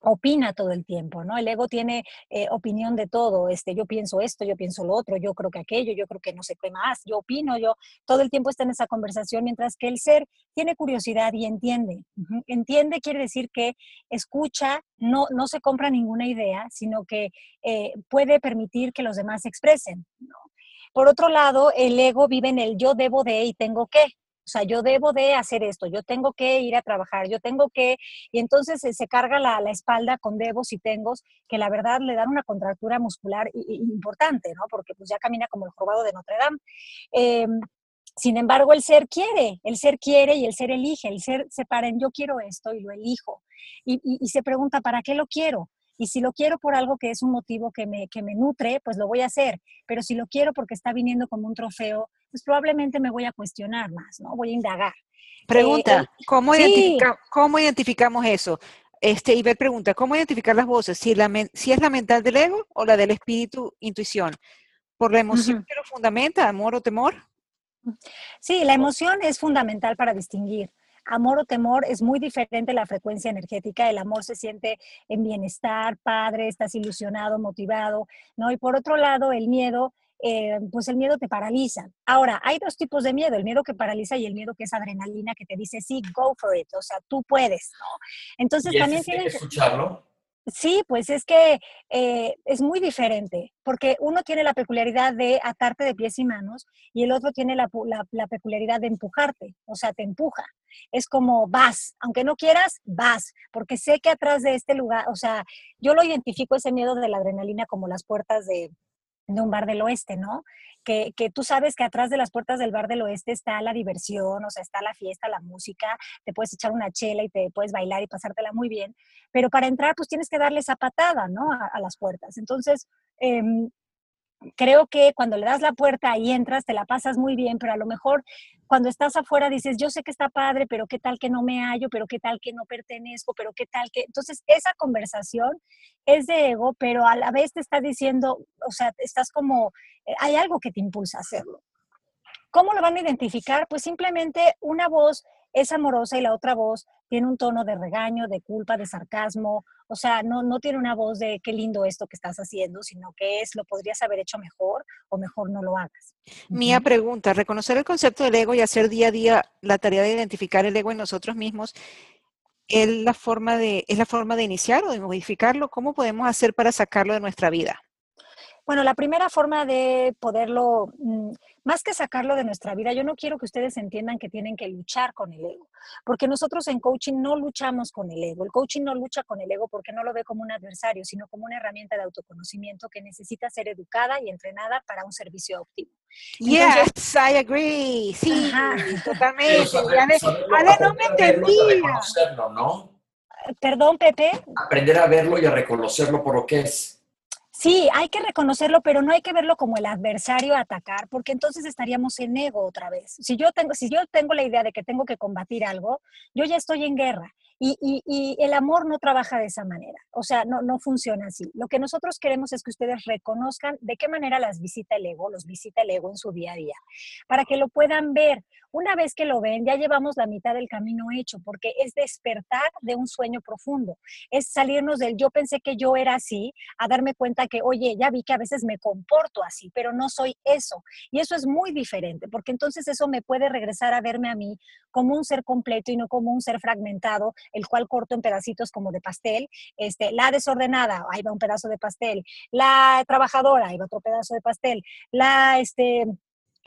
opina todo el tiempo, ¿no? El ego tiene eh, opinión de todo, este, yo pienso esto, yo pienso lo otro, yo creo que aquello, yo creo que no sé qué más, yo opino, yo todo el tiempo está en esa conversación, mientras que el ser tiene curiosidad y entiende. Entiende quiere decir que escucha, no, no se compra ninguna idea, sino que eh, puede permitir que los demás se expresen, Por otro lado, el ego vive en el yo debo de y tengo que. O sea, yo debo de hacer esto, yo tengo que ir a trabajar, yo tengo que, y entonces se, carga la, espalda con debos y tengos que la verdad le dan una contractura muscular importante, ¿no? Porque pues ya camina como el jorobado de Notre Dame. Em, sin embargo, el ser quiere, el ser quiere y el ser elige, el ser se para en yo quiero esto y lo elijo. Y, y, se pregunta, ¿para qué lo quiero? Y si lo quiero por algo que es un motivo que me, que me nutre, pues lo voy a hacer. Pero si lo quiero porque está viniendo como un trofeo, pues probablemente me voy a cuestionar más, ¿no? Voy a indagar. Pregunta, eh, ¿cómo, ¿cómo identificamos eso? Este, Iber pregunta, ¿cómo identificar las voces? Si, la, si es la mental del ego o la del espíritu, intuición. ¿Por la emoción que lo fundamenta, amor o temor? Sí, la emoción es fundamental para distinguir. Amor o temor es muy diferente la frecuencia energética. El amor se siente en bienestar, padre, estás ilusionado, motivado, ¿no? Y por otro lado, el miedo eh, pues el miedo te paraliza. Ahora, hay dos tipos de miedo, el miedo que paraliza y el miedo que es adrenalina, que te dice, sí, go for it, o sea, tú puedes, ¿no? Entonces también tienes que escucharlo. Sí, pues es que eh, es muy diferente, porque uno tiene la peculiaridad de atarte de pies y manos y el otro tiene la, la, peculiaridad de empujarte, o sea, te empuja. Es como vas, aunque no quieras, vas, porque sé que atrás de este lugar, o sea, yo lo identifico ese miedo de la adrenalina como las puertas de, de un bar del oeste, ¿no? Que, que, tú sabes que atrás de las puertas del bar del oeste está la diversión, o sea, está la fiesta, la música, te puedes echar una chela y te puedes bailar y pasártela muy bien, pero para entrar pues tienes que darle esa patada, ¿no? A, las puertas. Entonces, em, creo que cuando le das la puerta y entras, te la pasas muy bien, pero a lo mejor cuando estás afuera dices, yo sé que está padre, pero qué tal que no me hallo, pero qué tal que no pertenezco, pero qué tal que... Entonces, esa conversación es de ego, pero a la vez te está diciendo, o sea, estás como, eh, hay algo que te impulsa a hacerlo. ¿Cómo lo van a identificar? Pues simplemente una voz es amorosa y la otra voz tiene un tono de regaño, de culpa, de sarcasmo O sea, no, no tiene una voz de qué lindo esto que estás haciendo, sino que es lo podrías haber hecho mejor o mejor no lo hagas. Mía pregunta, reconocer el concepto del ego y hacer día a día la tarea de identificar el ego en nosotros mismos es la forma de, es la forma de iniciar o de modificarlo. ¿Cómo podemos hacer para sacarlo de nuestra vida? Bueno, la primera forma de poderlo, mm, más que sacarlo de nuestra vida, yo no quiero que ustedes entiendan que tienen que luchar con el ego, porque nosotros en coaching no luchamos con el ego. El coaching no lucha con el ego porque no lo ve como un adversario, sino como una herramienta de autoconocimiento que necesita ser educada y entrenada para un servicio óptimo. yes, I agree. Sí, totalmente. Ale, no me entendía. ¿no? Perdón, Pepe. Aprender a verlo y a reconocerlo por lo que es. Sí, hay que reconocerlo, pero no hay que verlo como el adversario atacar, porque entonces estaríamos en ego otra vez. Si yo tengo, si yo tengo la idea de que tengo que combatir algo, yo ya estoy en guerra. Y, y, y, el amor no trabaja de esa manera, o sea, no, no funciona así. Lo que nosotros queremos es que ustedes reconozcan de qué manera las visita el ego, los visita el ego en su día a día, para que lo puedan ver. Una vez que lo ven, ya llevamos la mitad del camino hecho, porque es despertar de un sueño profundo, es salirnos del yo pensé que yo era así, a darme cuenta que, oye, ya vi que a veces me comporto así, pero no soy eso. Y eso es muy diferente, porque entonces eso me puede regresar a verme a mí como un ser completo y no como un ser fragmentado el cual corto en pedacitos como de pastel. Este, la desordenada, ahí va un pedazo de pastel. La trabajadora, ahí va otro pedazo de pastel. La, este,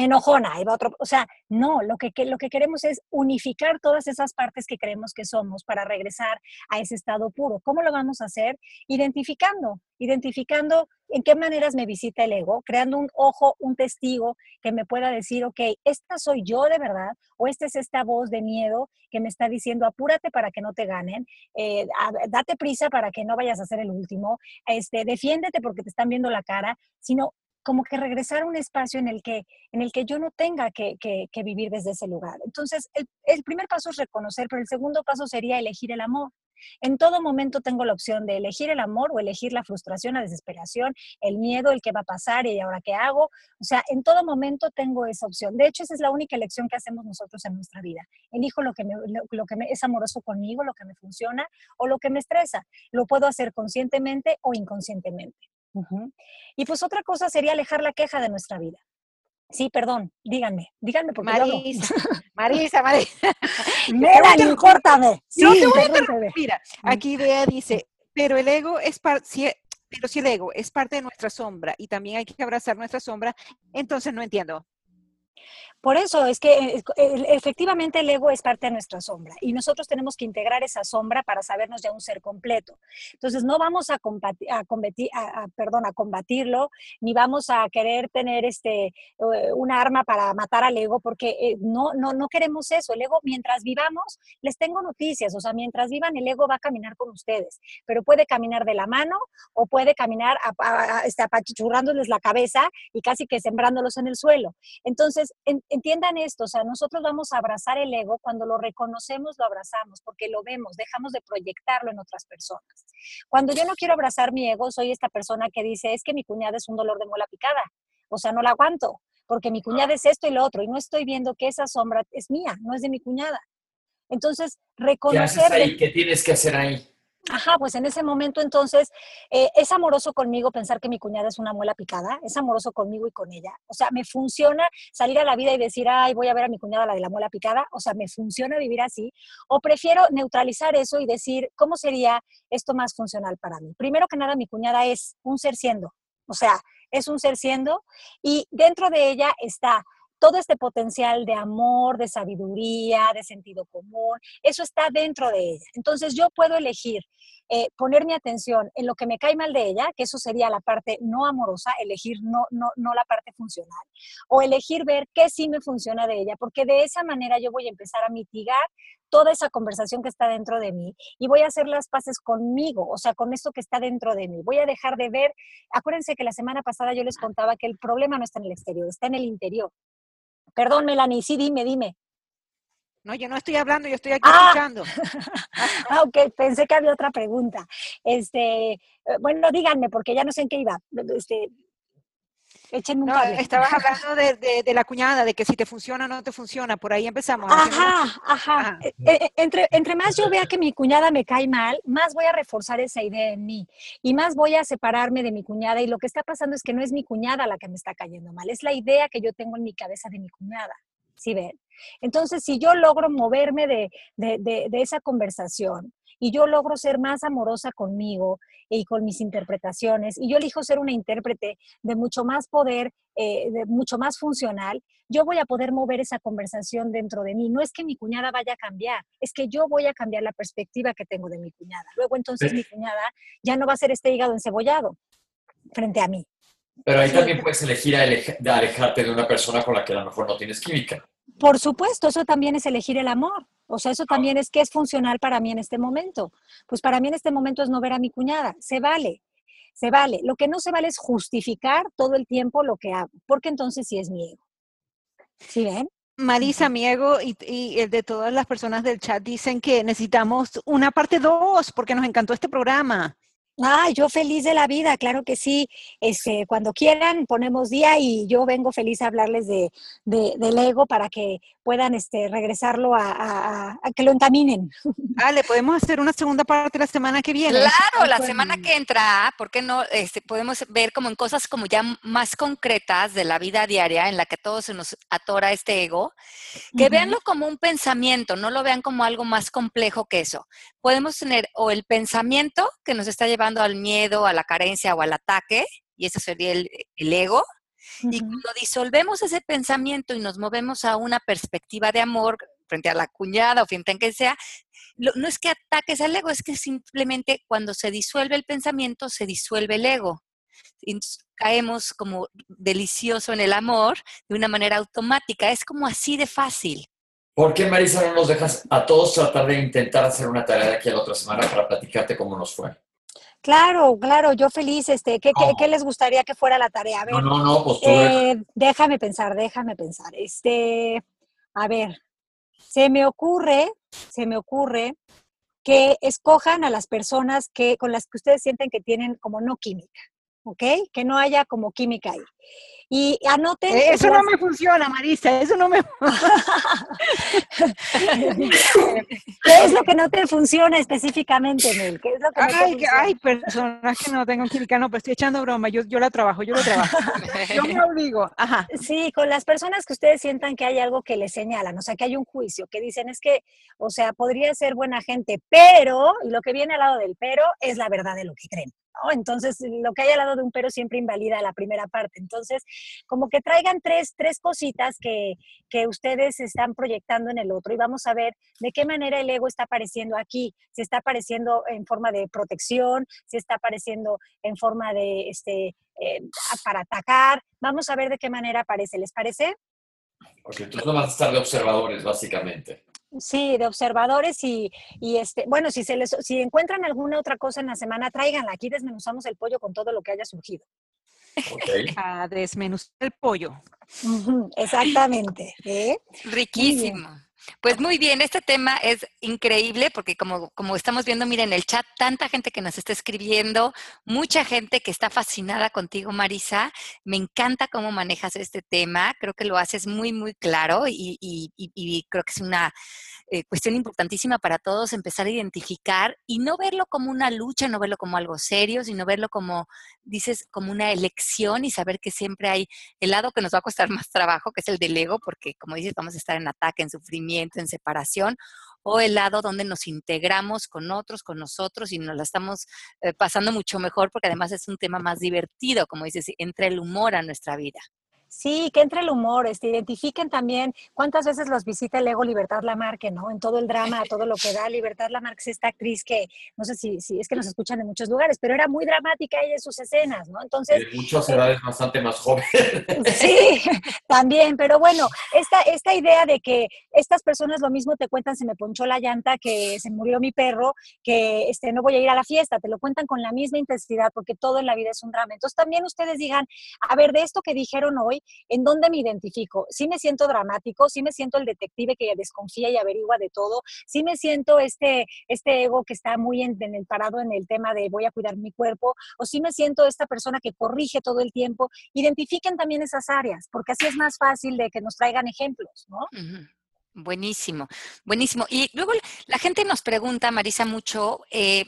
enojona, ahí va otro, o sea, no, lo que, lo que queremos es unificar todas esas partes que creemos que somos para regresar a ese estado puro. ¿Cómo lo vamos a hacer? Identificando, identificando en qué maneras me visita el ego, creando un ojo, un testigo que me pueda decir, ok, esta soy yo de verdad, o esta es esta voz de miedo que me está diciendo, apúrate para que no te ganen, eh, date prisa para que no vayas a ser el último, este, defiéndete porque te están viendo la cara, sino como que regresar a un espacio en el que, en el que yo no tenga que, vivir desde ese lugar. Entonces, el, primer paso es reconocer, pero el segundo paso sería elegir el amor. En todo momento tengo la opción de elegir el amor o elegir la frustración, la desesperación, el miedo, el que va a pasar y ahora qué hago. O sea, en todo momento tengo esa opción. De hecho, esa es la única elección que hacemos nosotros en nuestra vida. Elijo lo que, lo, que es amoroso conmigo, lo que me funciona o lo que me estresa. Lo puedo hacer conscientemente o inconscientemente. Y pues otra cosa sería alejar la queja de nuestra vida. Sí, perdón, díganme, díganme porque Marisa, Marisa, Marisa. [LAUGHS] Melanie, córtame. Sí, no te voy a Mira, aquí Bea dice, pero el ego es parte, si, pero si el ego es parte de nuestra sombra y también hay que abrazar nuestra sombra, entonces no entiendo. Por eso es que efectivamente el ego es parte de nuestra sombra y nosotros tenemos que integrar esa sombra para sabernos ya un ser completo. Entonces no vamos a, combatir, a, perdón, a combatirlo ni vamos a querer tener este, eh, un arma para matar al ego porque eh, no, no, no queremos eso. El ego, mientras vivamos, les tengo noticias, o sea, mientras vivan el ego va a caminar con ustedes, pero puede caminar de la mano o puede caminar este, apachuchurrándoles la cabeza y casi que sembrándolos en el suelo. Entonces, en, entiendan esto, o sea, nosotros vamos a abrazar el ego cuando lo reconocemos, lo abrazamos, porque lo vemos, dejamos de proyectarlo en otras personas. Cuando yo no quiero abrazar mi ego, soy esta persona que dice, es que mi cuñada es un dolor de muela picada, o sea, no la aguanto, porque mi cuñada es esto y lo otro, y no estoy viendo que esa sombra es mía, no es de mi cuñada. Entonces, reconocer... ¿Qué ahí? ¿Qué tienes que hacer ahí? Ajá, pues en ese momento entonces eh, es amoroso conmigo pensar que mi cuñada es una muela picada, es amoroso conmigo y con ella. O sea, me funciona salir a la vida y decir, ay, voy a ver a mi cuñada la de la muela picada. O sea, me funciona vivir así. O prefiero neutralizar eso y decir, ¿cómo sería esto más funcional para mí? Primero que nada, mi cuñada es un ser siendo. O sea, es un ser siendo y dentro de ella está todo este potencial de amor, de sabiduría, de sentido común, eso está dentro de ella. Entonces yo puedo elegir eh, poner mi atención en lo que me cae mal de ella, que eso sería la parte no amorosa, elegir no, no, no la parte funcional, o elegir ver qué sí me funciona de ella, porque de esa manera yo voy a empezar a mitigar toda esa conversación que está dentro de mí y voy a hacer las paces conmigo, o sea, con esto que está dentro de mí. Voy a dejar de ver, acuérdense que la semana pasada yo les contaba que el problema no está en el exterior, está en el interior. Perdón, Melanie, sí, dime, dime. No, yo no estoy hablando, yo estoy aquí ah. escuchando. [LAUGHS] ah, ok, pensé que había otra pregunta. Este, eh, bueno, díganme, porque ya no sé en qué iba. Este... Échenme un No, cable. estabas [LAUGHS] hablando de, de- de la cuñada, de que si te funciona o no te funciona. Por ahí empezamos. Ajá, ajá. Ajá. Eh, eh, Entre, entre más yo vea que mi cuñada me cae mal, más voy a reforzar esa idea en mí y más voy a separarme de mi cuñada. Y lo que está pasando es que no es mi cuñada la que me está cayendo mal, es la idea que yo tengo en mi cabeza de mi cuñada. ¿Sí ven? Entonces, si yo logro moverme de, de, de- de esa conversación y yo logro ser más amorosa conmigo y con mis interpretaciones, y yo elijo ser una intérprete de mucho más poder, eh, de mucho más funcional, yo voy a poder mover esa conversación dentro de mí. No es que mi cuñada vaya a cambiar, es que yo voy a cambiar la perspectiva que tengo de mi cuñada. Luego entonces Sí. mi cuñada ya no va a ser este hígado encebollado frente a mí. Pero ahí también puedes elegir alejarte de una persona con la que a lo mejor no tienes química. Por supuesto, eso también es elegir el amor. O sea, eso también es que es funcional para mí en este momento. Pues para mí en este momento es no ver a mi cuñada. Se vale, se vale. Lo que no se vale es justificar todo el tiempo lo que hago, porque entonces sí es mi ego. ¿Sí ven? Marisa, mi ego y, y el de todas las personas del chat dicen que necesitamos una parte 2 porque nos encantó este programa. Ah, yo feliz de la vida, claro que sí. Este, cuando quieran ponemos día y yo vengo feliz a hablarles de, de- del ego para que puedan este, regresarlo a, a- a- a que lo entaminen. [LAUGHS] Vale, podemos hacer una segunda parte la semana que viene. Claro, la semana que entra, ¿por qué no? Este, podemos ver como en cosas como ya más concretas de la vida diaria en la que todo se nos atora este ego, que Ujú. veanlo como un pensamiento, no lo vean como algo más complejo que eso. Podemos tener o el pensamiento que nos está llevando al miedo, a la carencia o al ataque, y eso sería el, el ego, y cuando disolvemos ese pensamiento y nos movemos a una perspectiva de amor frente a la cuñada o frente a quien sea, lo- no es que ataques al ego, es que simplemente cuando se disuelve el pensamiento, se disuelve el ego. Y caemos como delicioso en el amor de una manera automática. Es como así de fácil. ¿Por qué, Marisa, no nos dejas a todos tratar de intentar hacer una tarea de aquí a la otra semana para platicarte cómo nos fue? Claro, claro, yo feliz. Este, ¿qué, qué- qué les gustaría que fuera la tarea? A ver, No, no, no, pues tú eh, déjame pensar, déjame pensar. Este, a ver, se me ocurre, se me ocurre que escojan a las personas que, con las que ustedes sienten que tienen como no química, ¿ok? Que no haya como química ahí. Y anoten. Eh, Eso no las- me funciona, Marisa, eso no me... ¿Qué es lo que no te funciona específicamente, Mel? ¿Qué es lo que no te Ay, personas que no tengo química, no, pero estoy echando broma, yo, yo la trabajo, yo lo trabajo. [LAUGHS] Yo me obligo, ajá. Sí, con las personas que ustedes sientan que hay algo que les señalan, o sea, que hay un juicio, que dicen es que, o sea, podría ser buena gente, pero, y lo que viene al lado del pero es la verdad de lo que creen. ¿No? Entonces, lo que hay al lado de un pero siempre invalida la primera parte. Entonces, como que traigan tres, tres cositas que, que ustedes están proyectando en el otro y vamos a ver de qué manera el ego está apareciendo aquí. Si está apareciendo en forma de protección, si está apareciendo en forma de, este, eh, para atacar. Vamos a ver de qué manera aparece. ¿Les parece? Ok, entonces no vas a estar de observadores, básicamente. Sí, de observadores y, y este, bueno, si se les, si encuentran alguna otra cosa en la semana, tráiganla. Aquí desmenuzamos el pollo con todo lo que haya surgido. Ok. [LAUGHS] A desmenuzar el pollo. Exactamente. ¿eh? Riquísimo. Pues muy bien, este tema es increíble porque como, como estamos viendo, miren, en el chat, tanta gente que nos está escribiendo, mucha gente que está fascinada contigo, Marisa. Me encanta cómo manejas este tema, creo que lo haces muy, muy claro y, creo que es una eh, cuestión importantísima para todos empezar a identificar y no verlo como una lucha, no verlo como algo serio, sino verlo como, dices, como una elección y saber que siempre hay el lado que nos va a costar [LAUGHS] más trabajo, que es el del ego, porque como dices, vamos a estar en ataque, en sufrimiento, en separación, o el lado donde nos integramos con otros, con nosotros y nos la estamos eh, pasando mucho mejor, porque además es un tema más divertido, como dices, entra el humor a nuestra vida. Sí, que entre el humor, este, identifiquen también cuántas veces los visita el ego Libertad Lamarque, ¿no? En todo el drama, todo lo que da Libertad Lamarque, es esta actriz que, no sé si, si es que nos escuchan en muchos lugares, pero era muy dramática ella en sus escenas, ¿no? Entonces, De muchas edades bastante más joven. [LAUGHS] Sí, también, pero bueno, esta, esta idea de que estas personas lo mismo te cuentan, se me ponchó la llanta, que se murió mi perro, que este, no voy a ir a la fiesta, te lo cuentan con la misma intensidad porque todo en la vida es un drama. Entonces también ustedes digan, a ver, de esto que dijeron hoy, ¿en dónde me identifico? Sí me siento dramático, sí me siento el detective que desconfía y averigua de todo, sí me siento este, este ego que está muy en, el parado en el tema de voy a cuidar mi cuerpo, o sí me siento esta persona que corrige todo el tiempo. Identifiquen también esas áreas, porque así es más fácil de que nos traigan ejemplos, ¿no? Buenísimo, buenísimo. Y luego la gente nos pregunta, Marisa, mucho, eh,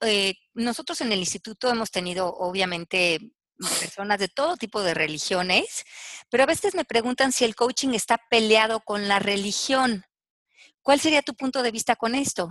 eh, nosotros en el instituto hemos tenido obviamente personas de todo tipo de religiones, pero a veces me preguntan si el coaching está peleado con la religión. ¿Cuál sería tu punto de vista con esto?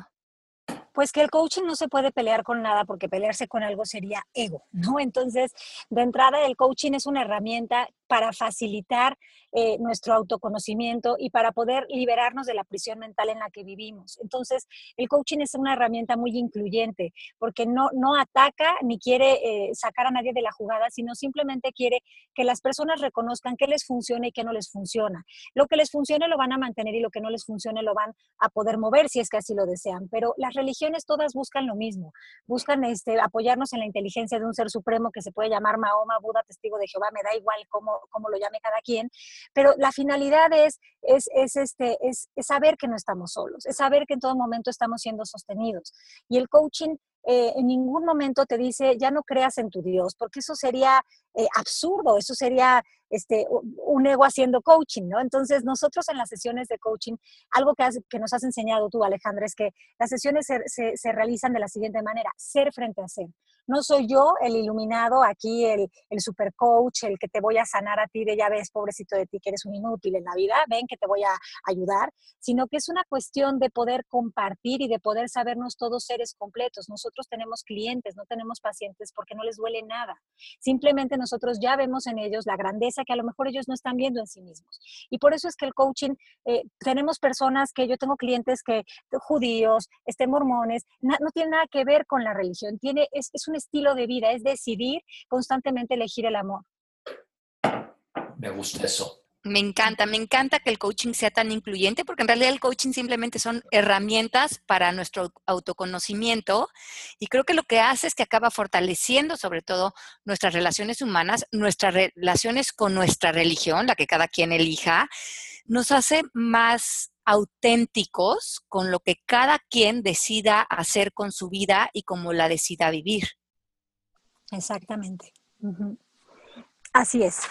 Pues que el coaching no se puede pelear con nada porque pelearse con algo sería ego, ¿no? Entonces, de entrada, el coaching es una herramienta para facilitar eh, nuestro autoconocimiento y para poder liberarnos de la prisión mental en la que vivimos. Entonces, el coaching es una herramienta muy incluyente porque no, no ataca ni quiere eh, sacar a nadie de la jugada, sino simplemente quiere que las personas reconozcan qué les funciona y qué no les funciona. Lo que les funcione lo van a mantener y lo que no les funcione lo van a poder mover si es que así lo desean. Pero las religiones todas buscan lo mismo, buscan este, apoyarnos en la inteligencia de un ser supremo que se puede llamar Mahoma, Buda, testigo de Jehová, me da igual cómo, como lo llame cada quien, pero la finalidad es, es, es este, es, saber que no estamos solos, es saber que en todo momento estamos siendo sostenidos. Y el coaching eh, en ningún momento te dice, ya no creas en tu Dios, porque eso sería eh, absurdo, eso sería este, un ego haciendo coaching, ¿no? Entonces, nosotros en las sesiones de coaching, algo que, que nos has enseñado tú, Alejandra, es que las sesiones se, se, se, realizan de la siguiente manera, ser frente a ser. No soy yo el iluminado, aquí el, el super coach, el que te voy a sanar a ti de ya ves, pobrecito de ti, que eres un inútil en la vida, ven que te voy a ayudar, sino que es una cuestión de poder compartir y de poder sabernos todos seres completos. Nosotros tenemos clientes, no tenemos pacientes porque no les duele nada. Simplemente nosotros ya vemos en ellos la grandeza que a lo mejor ellos no están viendo en sí mismos. Y por eso es que el coaching, eh, tenemos personas que yo tengo clientes que judíos, este, mormones, no tiene nada que ver con la religión, tiene, es, es un estilo de vida, es decidir constantemente elegir el amor. Me gusta eso. Me encanta, me encanta que el coaching sea tan incluyente, porque en realidad el coaching simplemente son herramientas para nuestro autoconocimiento y creo que lo que hace es que acaba fortaleciendo sobre todo nuestras relaciones humanas, nuestras relaciones con nuestra religión, la que cada quien elija, nos hace más auténticos con lo que cada quien decida hacer con su vida y cómo la decida vivir. Exactamente. Así es.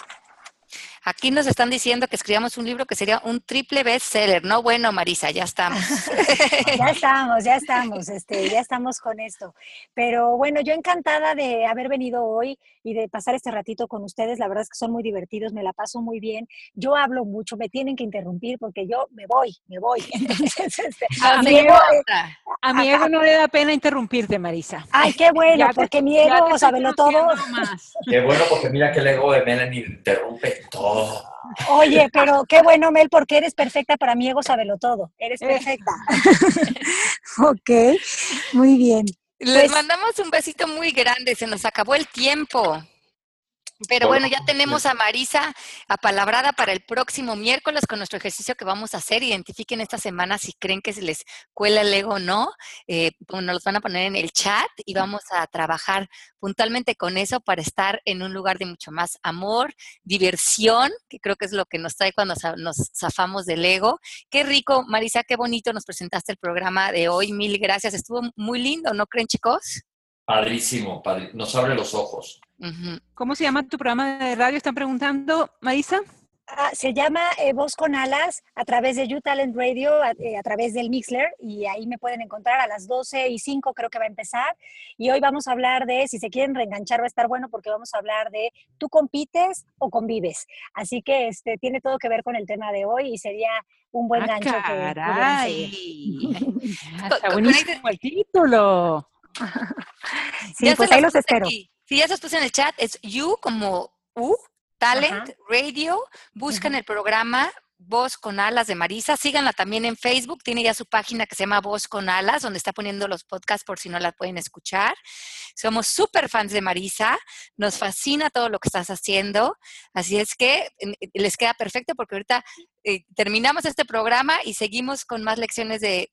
Aquí nos están diciendo que escribamos un libro que sería un triple bestseller. No, bueno, Marisa, ya estamos. [LAUGHS] ya estamos, ya estamos, este, ya estamos con esto. Pero bueno, yo encantada de haber venido hoy y de pasar este ratito con ustedes. La verdad es que son muy divertidos, me la paso muy bien. Yo hablo mucho, me tienen que interrumpir porque yo me voy, me voy. [LAUGHS] Entonces, este, a, mi ego, a, mi ego, no le da pena interrumpirte, Marisa. Ay, qué bueno, porque mi ego, sabelo todo. Qué bueno, porque mira que el ego de Melanie interrumpe todo. Oye, pero qué bueno, Mel, porque eres perfecta para mi ego, sábelo todo. Eres eh. perfecta. [LAUGHS] ok, muy bien. Les pues mandamos un besito muy grande, se nos acabó el tiempo. Pero bueno, ya tenemos a Marisa apalabrada para el próximo miércoles con nuestro ejercicio que vamos a hacer. Identifiquen esta semana si creen que se les cuela el ego o no. Eh, nos los van a poner en el chat y vamos a trabajar puntualmente con eso para estar en un lugar de mucho más amor, diversión, que creo que es lo que nos trae cuando nos zafamos del ego. Qué rico, Marisa, qué bonito nos presentaste el programa de hoy. Mil gracias. Estuvo muy lindo, ¿no creen, chicos? Padrísimo, nos abre los ojos. ¿Cómo se llama tu programa de radio? Están preguntando, Marisa. Ah, se llama eh, Voz con Alas a través de You Talent Radio, eh, a, través del Mixler, y ahí me pueden encontrar a las 12 y 5 creo que va a empezar. Y hoy vamos a hablar de, si se quieren reenganchar va a estar bueno porque vamos a hablar de tú compites o convives. Así que este, tiene todo que ver con el tema de hoy y sería un buen ah, gancho caray. [LAUGHS] Está buenísimo el título. [LAUGHS] sí, pues ahí los espero. Si ya se puso en el chat, es You como U, Talent Radio. Buscan el programa, Voz con Alas de Marisa. Síganla también en Facebook. Tiene ya su página que se llama Voz con Alas, donde está poniendo los podcasts por si no la pueden escuchar. Somos súper fans de Marisa. Nos fascina todo lo que estás haciendo. Así es que les queda perfecto porque ahorita eh, terminamos este programa y seguimos con más lecciones de,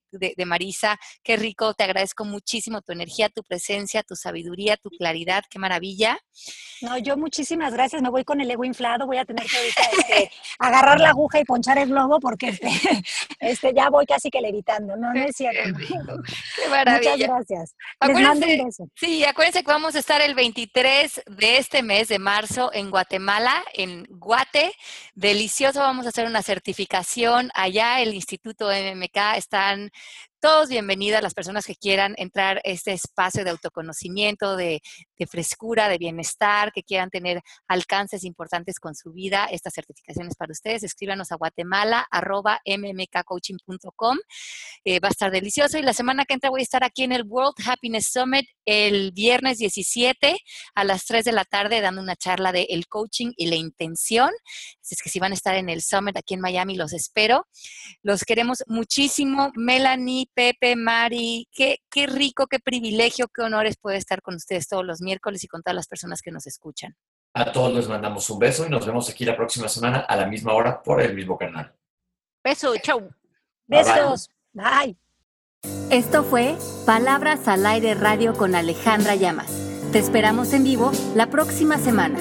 Marisa. Qué rico, te agradezco muchísimo tu energía, tu presencia, tu sabiduría, tu claridad, qué maravilla. No, yo muchísimas gracias, me voy con el ego inflado, voy a tener que este, [LAUGHS] agarrar la aguja y ponchar el globo porque este, [LAUGHS] este, ya voy casi que levitando, no, no es cierto. [LAUGHS] Qué, maravilla. Muchas gracias. Les mando un beso. Sí, acuérdense que vamos a estar el 23 de este mes de marzo en Guatemala, en Guate. Delicioso, vamos a hacer una certificación allá, el Instituto MMK, están todos bienvenidas las personas que quieran entrar a este espacio de autoconocimiento, de, frescura, de bienestar, que quieran tener alcances importantes con su vida. Estas certificaciones para ustedes, escríbanos a guatemala mmkcoaching.com. Eh, va a estar delicioso y la semana que entra voy a estar aquí en el World Happiness Summit el viernes 17 a las 3 de la tarde dando una charla de el coaching y la intención. Así es que si van a estar en el Summit aquí en Miami, los espero. Los queremos muchísimo. Melanie, Pepe, Mari, qué, qué rico, qué privilegio, qué honores poder estar con ustedes todos los miércoles y con todas las personas que nos escuchan. A todos les mandamos un beso y nos vemos aquí la próxima semana a la misma hora por el mismo canal. Beso, chau. Besos. bye. Esto fue Palabras al Aire Radio con Alejandra Llamas. Te esperamos en vivo la próxima semana.